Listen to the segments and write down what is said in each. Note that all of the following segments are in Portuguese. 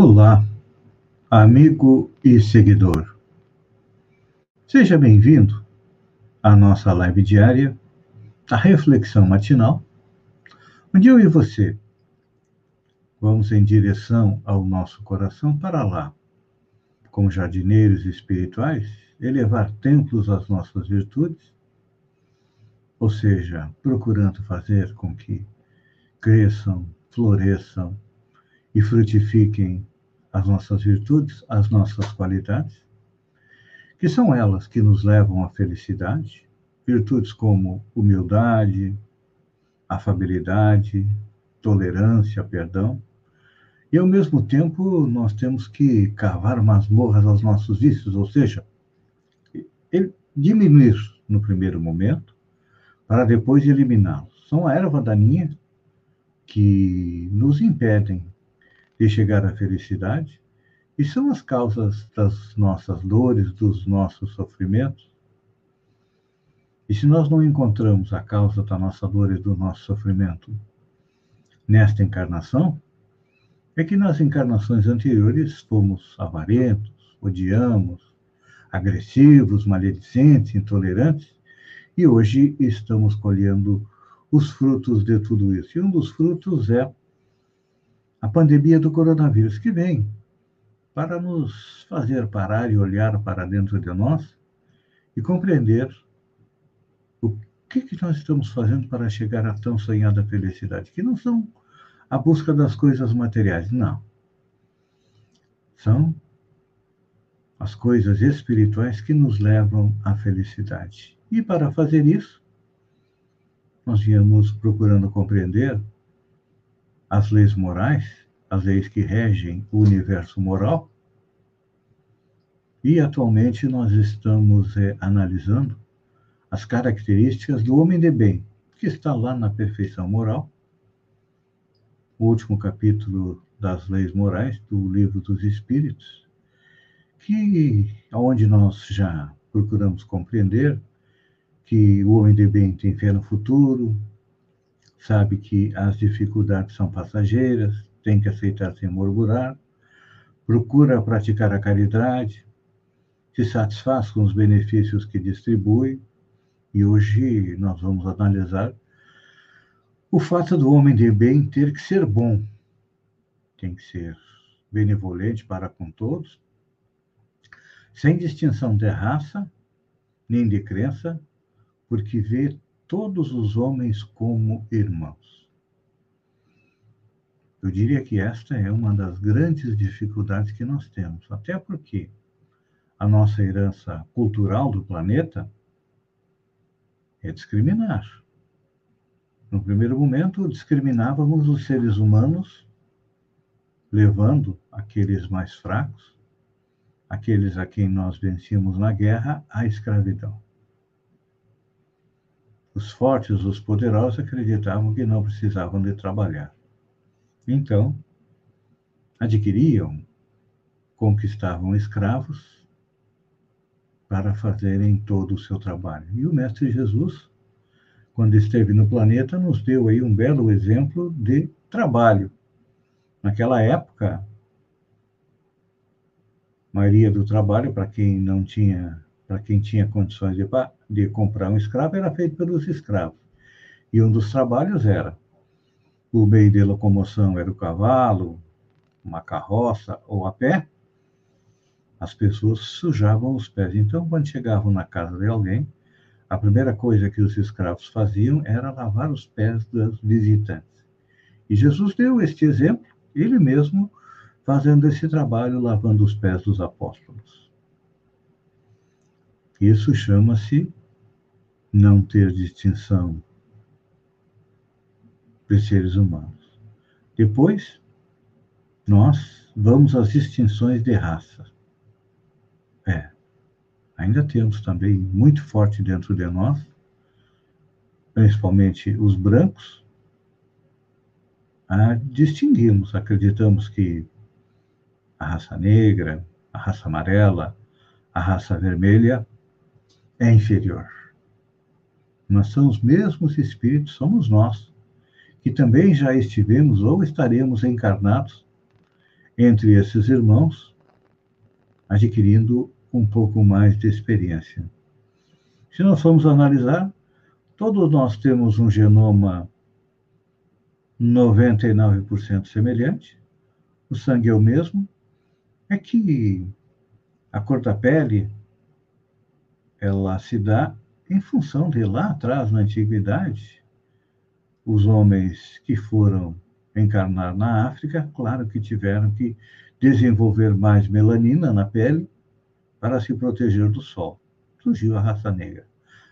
Olá, amigo e seguidor. Seja bem-vindo à nossa live diária, a reflexão matinal, onde eu e você vamos em direção ao nosso coração para lá, como jardineiros espirituais, elevar templos às nossas virtudes, ou seja, procurando fazer com que cresçam, floresçam, e frutifiquem as nossas virtudes, as nossas qualidades, que são elas que nos levam à felicidade, virtudes como humildade, afabilidade, tolerância, perdão. E ao mesmo tempo, nós temos que cavar masmorras aos nossos vícios, ou seja, diminuir no primeiro momento, para depois eliminá-los. São a erva daninha que nos impedem de chegar à felicidade e são as causas das nossas dores, dos nossos sofrimentos. E se nós não encontramos a causa da nossa dor e do nosso sofrimento nesta encarnação, é que nas encarnações anteriores fomos avarentos, odiamos, agressivos, maledicentes, intolerantes, e hoje estamos colhendo os frutos de tudo isso. E um dos frutos é a pandemia do coronavírus, que vem para nos fazer parar e olhar para dentro de nós e compreender o que, que nós estamos fazendo para chegar à tão sonhada felicidade, que não são a busca das coisas materiais, não. São as coisas espirituais que nos levam à felicidade. E para fazer isso, nós viemos procurando compreender as leis morais, as leis que regem o universo moral. E atualmente nós estamos é, analisando as características do homem de bem, que está lá na perfeição moral, o último capítulo das leis morais do livro dos Espíritos, que aonde nós já procuramos compreender que o homem de bem tem fé no futuro, sabe que as dificuldades são passageiras, tem que aceitar sem murmurar, procura praticar a caridade, se satisfaz com os benefícios que distribui, e hoje nós vamos analisar o fato do homem de bem ter que ser bom, tem que ser benevolente para com todos, sem distinção de raça, nem de crença, porque vê todos os homens como irmãos. Eu diria que esta é uma das grandes dificuldades que nós temos, até porque a nossa herança cultural do planeta é discriminar. No primeiro momento, discriminávamos os seres humanos, levando aqueles mais fracos, aqueles a quem nós vencíamos na guerra, à escravidão. Os fortes, os poderosos acreditavam que não precisavam de trabalhar. Então, adquiriam, conquistavam escravos para fazerem todo o seu trabalho. E o Mestre Jesus, quando esteve no planeta, nos deu aí um belo exemplo de trabalho. Naquela época, a maioria do trabalho, para quem não tinha para quem tinha condições de, de comprar um escravo, era feito pelos escravos. E um dos trabalhos era o meio de locomoção era o cavalo, uma carroça ou a pé, as pessoas sujavam os pés. Então, quando chegavam na casa de alguém, a primeira coisa que os escravos faziam era lavar os pés dos visitantes. E Jesus deu este exemplo, ele mesmo fazendo esse trabalho, lavando os pés dos apóstolos. Isso chama-se não ter distinção de seres humanos. Depois, nós vamos às distinções de raça. É, ainda temos também muito forte dentro de nós, principalmente os brancos, a distinguimos, acreditamos que a raça negra, a raça amarela, a raça vermelha é inferior. Nós somos os mesmos espíritos, somos nós, que também já estivemos ou estaremos encarnados entre esses irmãos, adquirindo um pouco mais de experiência. Se nós formos analisar, todos nós temos um genoma 99% semelhante, o sangue é o mesmo, é que a cor da pele ela se dá em função de lá atrás, na antiguidade, os homens que foram encarnar na África, claro que tiveram que desenvolver mais melanina na pele para se proteger do sol. Surgiu a raça negra.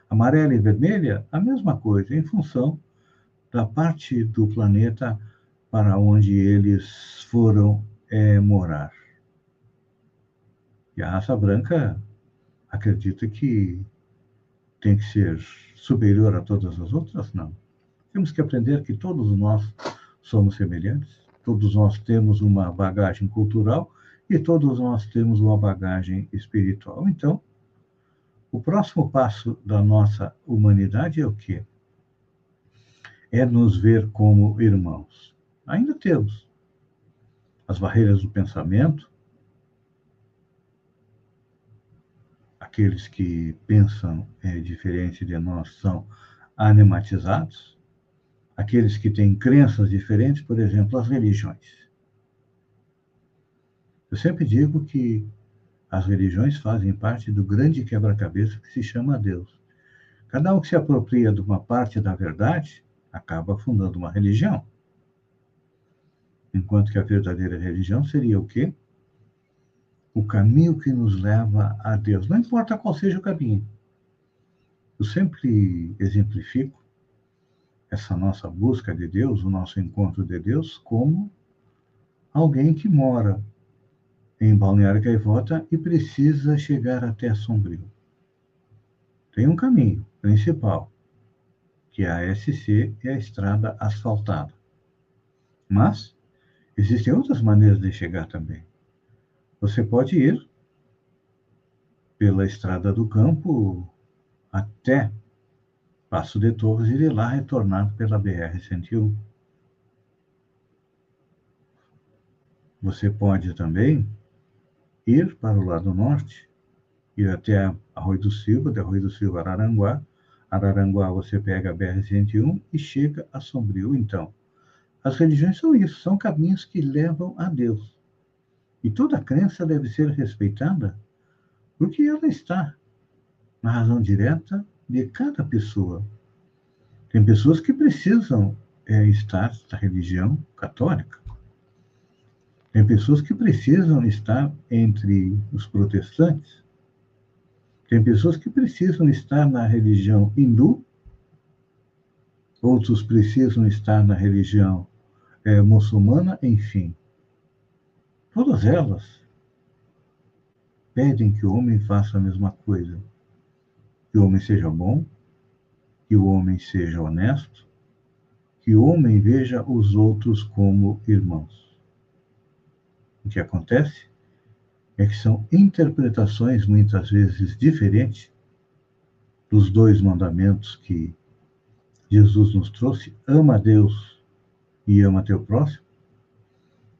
Amarela e vermelha, a mesma coisa, em função da parte do planeta para onde eles foram é, morar. E a raça branca acredita que tem que ser superior a todas as outras? Não. Temos que aprender que todos nós somos semelhantes, todos nós temos uma bagagem cultural e todos nós temos uma bagagem espiritual. Então, o próximo passo da nossa humanidade é o quê? É nos ver como irmãos. Ainda temos as barreiras do pensamento, aqueles que pensam é, diferente de nós são animatizados, aqueles que têm crenças diferentes, por exemplo, as religiões. Eu sempre digo que as religiões fazem parte do grande quebra-cabeça que se chama Deus. Cada um que se apropria de uma parte da verdade acaba fundando uma religião. Enquanto que a verdadeira religião seria o quê? O caminho que nos leva a Deus. Não importa qual seja o caminho. Eu sempre exemplifico essa nossa busca de Deus, o nosso encontro de Deus, como alguém que mora em Balneário Gaivota e precisa chegar até Sombrio. Tem um caminho principal, que é a SC e a estrada asfaltada. Mas existem outras maneiras de chegar também. Você pode ir pela estrada do campo até Passo de Torres e de lá retornar pela BR-101. Você pode também ir para o lado norte, ir até Arroio do Silva, de Arroio do Silva Araranguá. Araranguá você pega a BR-101 e chega a Sombrio. Então, as religiões são isso, são caminhos que levam a Deus. E toda crença deve ser respeitada porque ela está na razão direta de cada pessoa. Tem pessoas que precisam é, estar na religião católica. Tem pessoas que precisam estar entre os protestantes. Tem pessoas que precisam estar na religião hindu. Outros precisam estar na religião é, muçulmana, enfim. Todas elas pedem que o homem faça a mesma coisa. Que o homem seja bom, que o homem seja honesto, que o homem veja os outros como irmãos. O que acontece é que são interpretações muitas vezes diferentes dos dois mandamentos que Jesus nos trouxe: ama a Deus e ama teu próximo.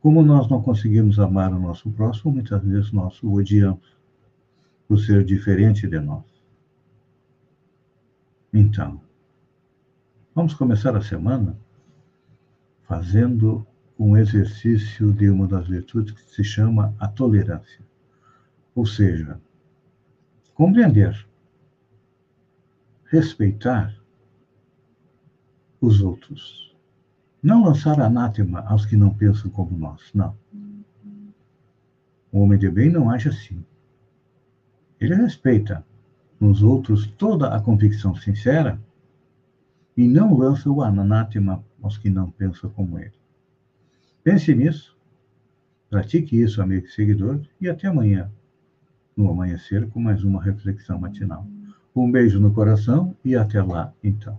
Como nós não conseguimos amar o nosso próximo, muitas vezes nós o odiamos por ser diferente de nós. Então, vamos começar a semana fazendo um exercício de uma das virtudes que se chama a tolerância. Ou seja, compreender, respeitar os outros. Não lançar anátema aos que não pensam como nós, não. O homem de bem não age assim. Ele respeita nos outros toda a convicção sincera e não lança o anátema aos que não pensam como ele. Pense nisso, pratique isso, amigo e seguidor, e até amanhã, no amanhecer, com mais uma reflexão matinal. Um beijo no coração e até lá, então.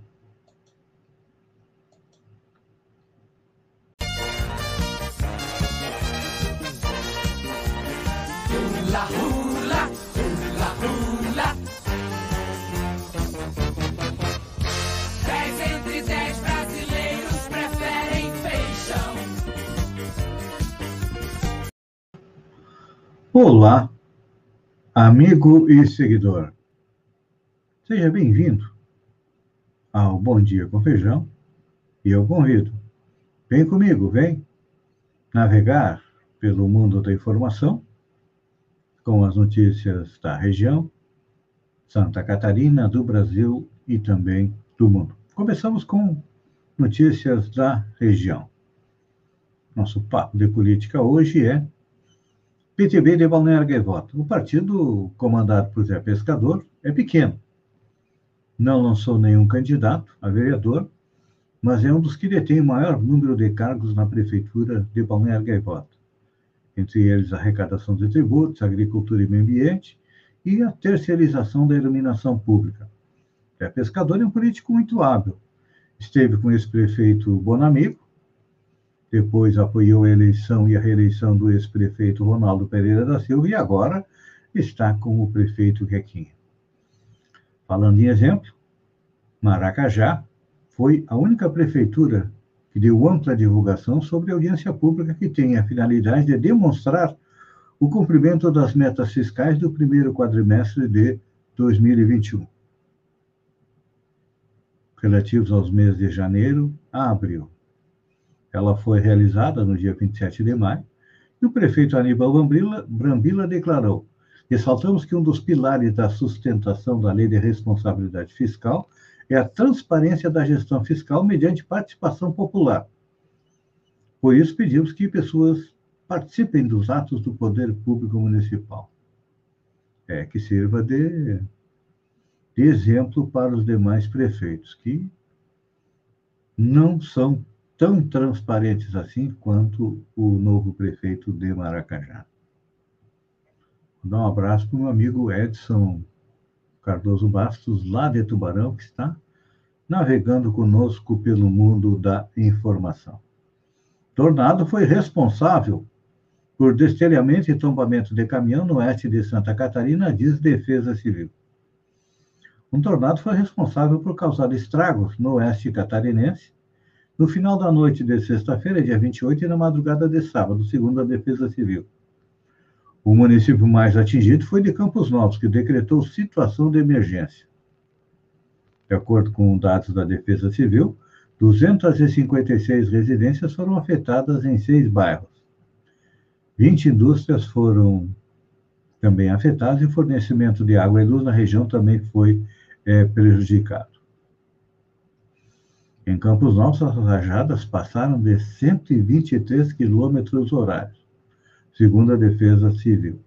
Rula, rula, rula. Dez entre dez brasileiros preferem feijão. Olá, amigo e seguidor. Seja bem-vindo ao Bom Dia com Feijão e eu convido. Vem comigo, vem navegar pelo mundo da informação com as notícias da região, Santa Catarina, do Brasil e também do mundo. Começamos com notícias da região. Nosso papo de política hoje é PTB de Balneário Gaivota. O partido comandado por Zé Pescador é pequeno. Não lançou nenhum candidato a vereador, mas é um dos que detém o maior número de cargos na prefeitura de Balneário Gaivota. Entre eles, a arrecadação de tributos, agricultura e meio ambiente e a terceirização da iluminação pública. Zé Pescador é um político muito hábil. Esteve com o ex-prefeito Bonamigo, depois apoiou a eleição e a reeleição do ex-prefeito Ronaldo Pereira da Silva e agora está com o prefeito Quequinha. Falando em exemplo, Maracajá foi a única prefeitura que deu ampla divulgação sobre a audiência pública que tem a finalidade de demonstrar o cumprimento das metas fiscais do primeiro quadrimestre de 2021, relativos aos meses de janeiro a abril. Ela foi realizada no dia 27 de maio e o prefeito Aníbal Brambila, Brambila declarou: ressaltamos que um dos pilares da sustentação da lei de responsabilidade fiscal é a transparência da gestão fiscal mediante participação popular. Por isso, pedimos que pessoas participem dos atos do poder público municipal. É, que sirva de, de exemplo para os demais prefeitos, que não são tão transparentes assim quanto o novo prefeito de Maracajá. Vou dar um abraço para o meu amigo Edson Cardoso Bastos, lá de Tubarão, que está navegando conosco pelo mundo da informação. Tornado foi responsável por destelhamento e tombamento de caminhão no oeste de Santa Catarina, diz Defesa Civil. Um tornado foi responsável por causar estragos no oeste catarinense no final da noite de sexta-feira, dia 28, e na madrugada de sábado, segundo a Defesa Civil. O município mais atingido foi de Campos Novos, que decretou situação de emergência. De acordo com dados da Defesa Civil, 256 residências foram afetadas em seis bairros. 20 indústrias foram também afetadas e o fornecimento de água e luz na região também foi é, prejudicado. Em Campos Novos, as rajadas passaram de 123 quilômetros horários, segundo a Defesa Civil.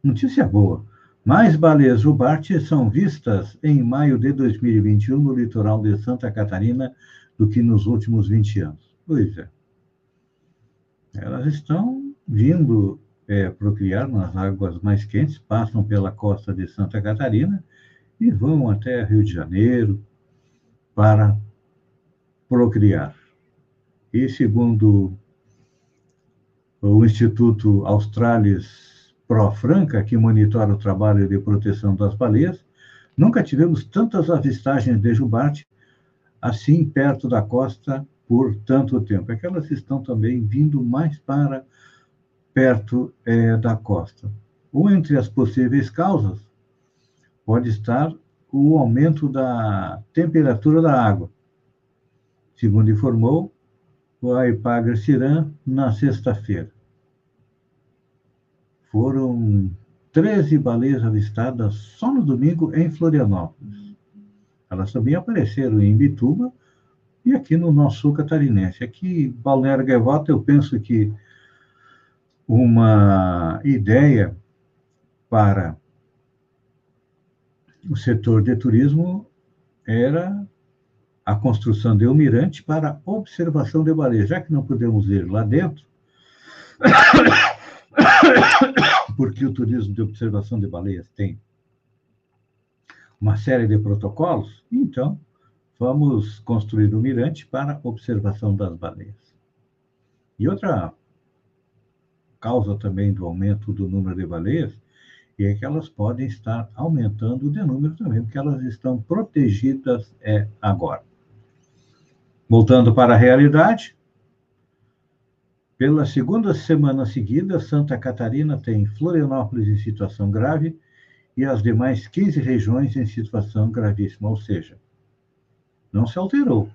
Notícia boa. Mais baleias jubarte são vistas em maio de 2021 no litoral de Santa Catarina do que nos últimos 20 anos. Pois é. Elas estão vindo é, procriar nas águas mais quentes, passam pela costa de Santa Catarina e vão até Rio de Janeiro, para procriar. E segundo o Instituto Australis Pro Franca, que monitora o trabalho de proteção das baleias, nunca tivemos tantas avistagens de jubarte assim perto da costa por tanto tempo. É que elas estão também vindo mais para perto é, da costa. Ou entre as possíveis causas, pode estar o aumento da temperatura da água, segundo informou o Aipagre Ciran na sexta-feira. Foram 13 baleias avistadas só no domingo em Florianópolis. Elas também apareceram em Bituba e aqui no nosso sul catarinense. Aqui, Balneário Gaivota, eu penso que uma ideia para o setor de turismo era a construção de um mirante para observação de baleias. Já que não podemos ir lá dentro, porque o turismo de observação de baleias tem uma série de protocolos, então vamos construir um mirante para observação das baleias. E outra causa também do aumento do número de baleias é que elas podem estar aumentando de número também, porque elas estão protegidas é, agora. Voltando para a realidade, Pela segunda semana seguida, Santa Catarina tem Florianópolis em situação grave e as demais 15 regiões em situação gravíssima, ou seja, não se alterou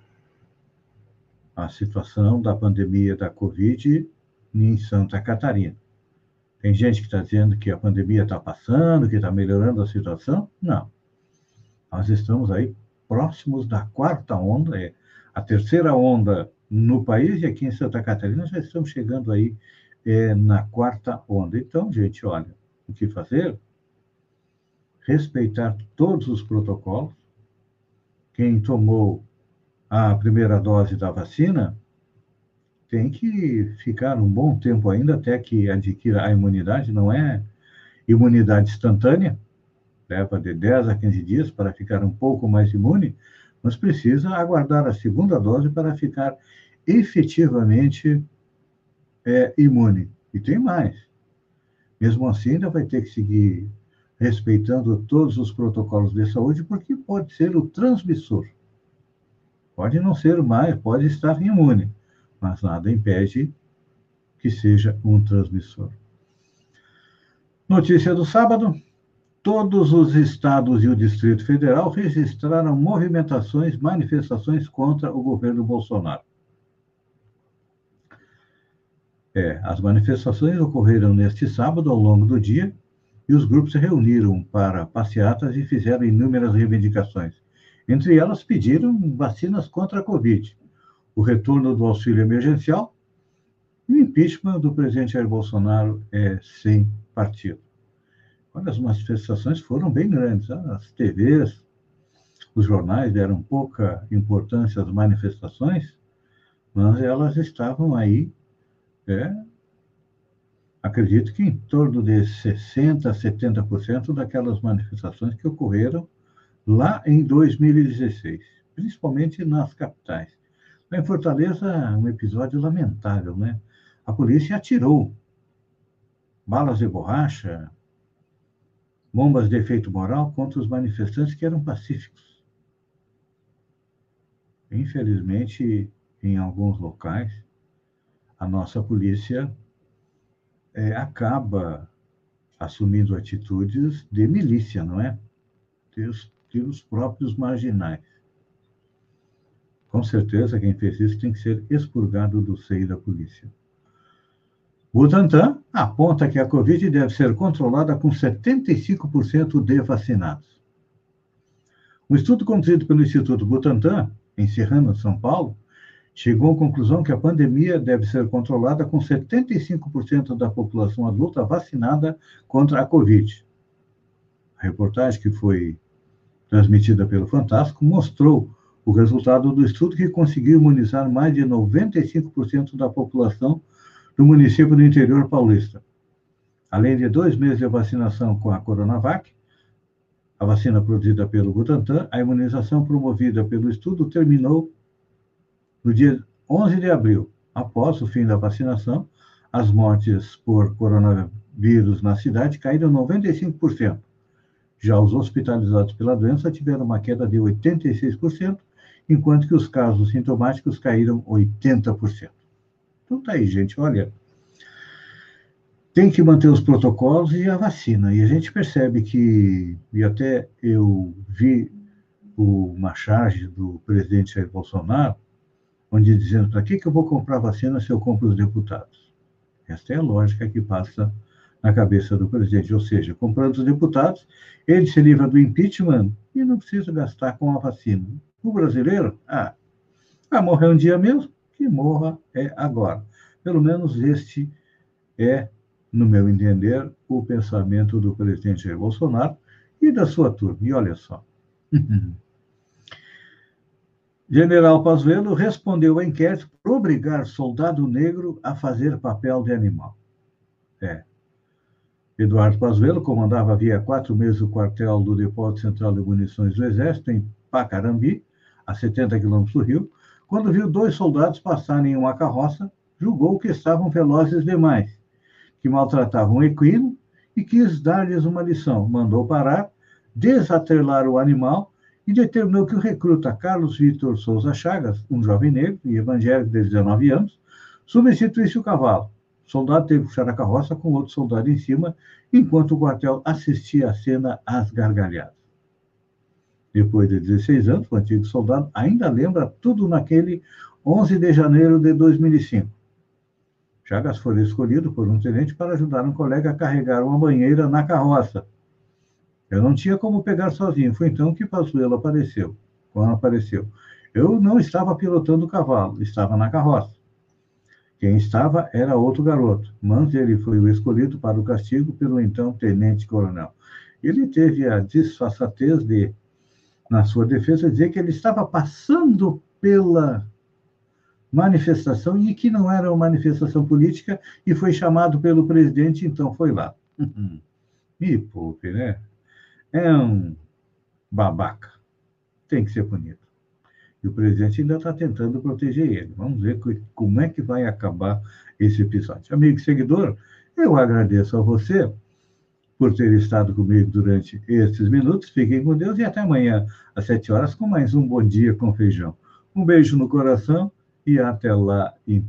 a situação da pandemia da Covid em Santa Catarina. Tem gente que está dizendo que a pandemia está passando, que está melhorando a situação. Não. Nós estamos aí próximos da quarta onda, é a terceira onda no país e aqui em Santa Catarina já estamos chegando aí é, na quarta onda. Então, gente, olha, o que fazer? Respeitar todos os protocolos. Quem tomou a primeira dose da vacina tem que ficar um bom tempo ainda até que adquira a imunidade, não é imunidade instantânea, leva de 10 a 15 dias para ficar um pouco mais imune, mas precisa aguardar a segunda dose para ficar efetivamente é, imune. E tem mais. Mesmo assim, ainda vai ter que seguir respeitando todos os protocolos de saúde, porque pode ser o transmissor. Pode não ser mais, pode estar imune, mas nada impede que seja um transmissor. Notícia do sábado: todos os estados e o Distrito Federal registraram movimentações, manifestações contra o governo Bolsonaro. É, as manifestações ocorreram neste sábado, ao longo do dia, e os grupos se reuniram para passeatas e fizeram inúmeras reivindicações. Entre elas, pediram vacinas contra a Covid, o retorno do auxílio emergencial e o impeachment do presidente Jair Bolsonaro é, sem partido. Olha, as manifestações foram bem grandes. As TVs, os jornais deram pouca importância às manifestações, mas elas estavam aí é, acredito que em torno de 60%, 70% daquelas manifestações que ocorreram lá em 2016, principalmente nas capitais. Em Fortaleza, um episódio lamentável, né? A polícia atirou balas de borracha, bombas de efeito moral contra os manifestantes que eram pacíficos. Infelizmente, em alguns locais, a nossa polícia é, acaba assumindo atitudes de milícia, não é? De os, de os próprios marginais. Com certeza, quem fez isso tem que ser expurgado do seio da polícia. Butantan aponta que a Covid deve ser controlada com 75% de vacinados. Um estudo conduzido pelo Instituto Butantan, em Serrano, São Paulo, chegou à conclusão que a pandemia deve ser controlada com 75% da população adulta vacinada contra a Covid. A reportagem que foi transmitida pelo Fantástico mostrou o resultado do estudo que conseguiu imunizar mais de 95% da população do município do interior paulista. Além de dois meses de vacinação com a Coronavac, a vacina produzida pelo Butantan, a imunização promovida pelo estudo terminou no dia 11 de abril, após o fim da vacinação, as mortes por coronavírus na cidade caíram 95%. Já os hospitalizados pela doença tiveram uma queda de 86%, enquanto que os casos sintomáticos caíram 80%. Então tá aí, gente, olha, tem que manter os protocolos e a vacina. E a gente percebe que, e até eu vi uma charge do presidente Jair Bolsonaro, onde dizendo para que, que eu vou comprar vacina se eu compro os deputados? Esta é a lógica que passa na cabeça do presidente, ou seja, comprando os deputados, ele se livra do impeachment e não precisa gastar com a vacina. O brasileiro, ah, vai morrer um dia mesmo, que morra é agora. Pelo menos este é, no meu entender, o pensamento do presidente Jair Bolsonaro e da sua turma. E olha só. General Pazuello respondeu à enquete por obrigar soldado negro a fazer papel de animal. É. Eduardo Pazuello comandava havia quatro meses o quartel do Depósito Central de Munições do Exército, em Pacarambi, a 70 quilômetros do Rio, quando viu dois soldados passarem em uma carroça, julgou que estavam velozes demais, que maltratavam o equino e quis dar-lhes uma lição. Mandou parar, desatrelar o animal e determinou que o recruta Carlos Vitor Souza Chagas, um jovem negro e evangélico de 19 anos, substituísse o cavalo. O soldado teve que puxar a carroça com outro soldado em cima, enquanto o quartel assistia a cena às gargalhadas. Depois de 16 anos, o antigo soldado ainda lembra tudo naquele 11 de janeiro de 2005. Chagas foi escolhido por um tenente para ajudar um colega a carregar uma banheira na carroça. Eu não tinha como pegar sozinho, foi então que Pazuello apareceu. Quando apareceu, eu não estava pilotando o cavalo, estava na carroça. Quem estava era outro garoto, mas ele foi o escolhido para o castigo pelo então tenente-coronel. Ele teve a disfarçatez de, na sua defesa, dizer que ele estava passando pela manifestação e que não era uma manifestação política e foi chamado pelo presidente, então foi lá. Me poupe, né? É um babaca. Tem que ser punido. E o presidente ainda está tentando proteger ele. Vamos ver como é que vai acabar esse episódio. Amigo seguidor, eu agradeço a você por ter estado comigo durante esses minutos. Fiquem com Deus e até amanhã, às sete horas, com mais um Bom Dia com Feijão. Um beijo no coração e até lá, então.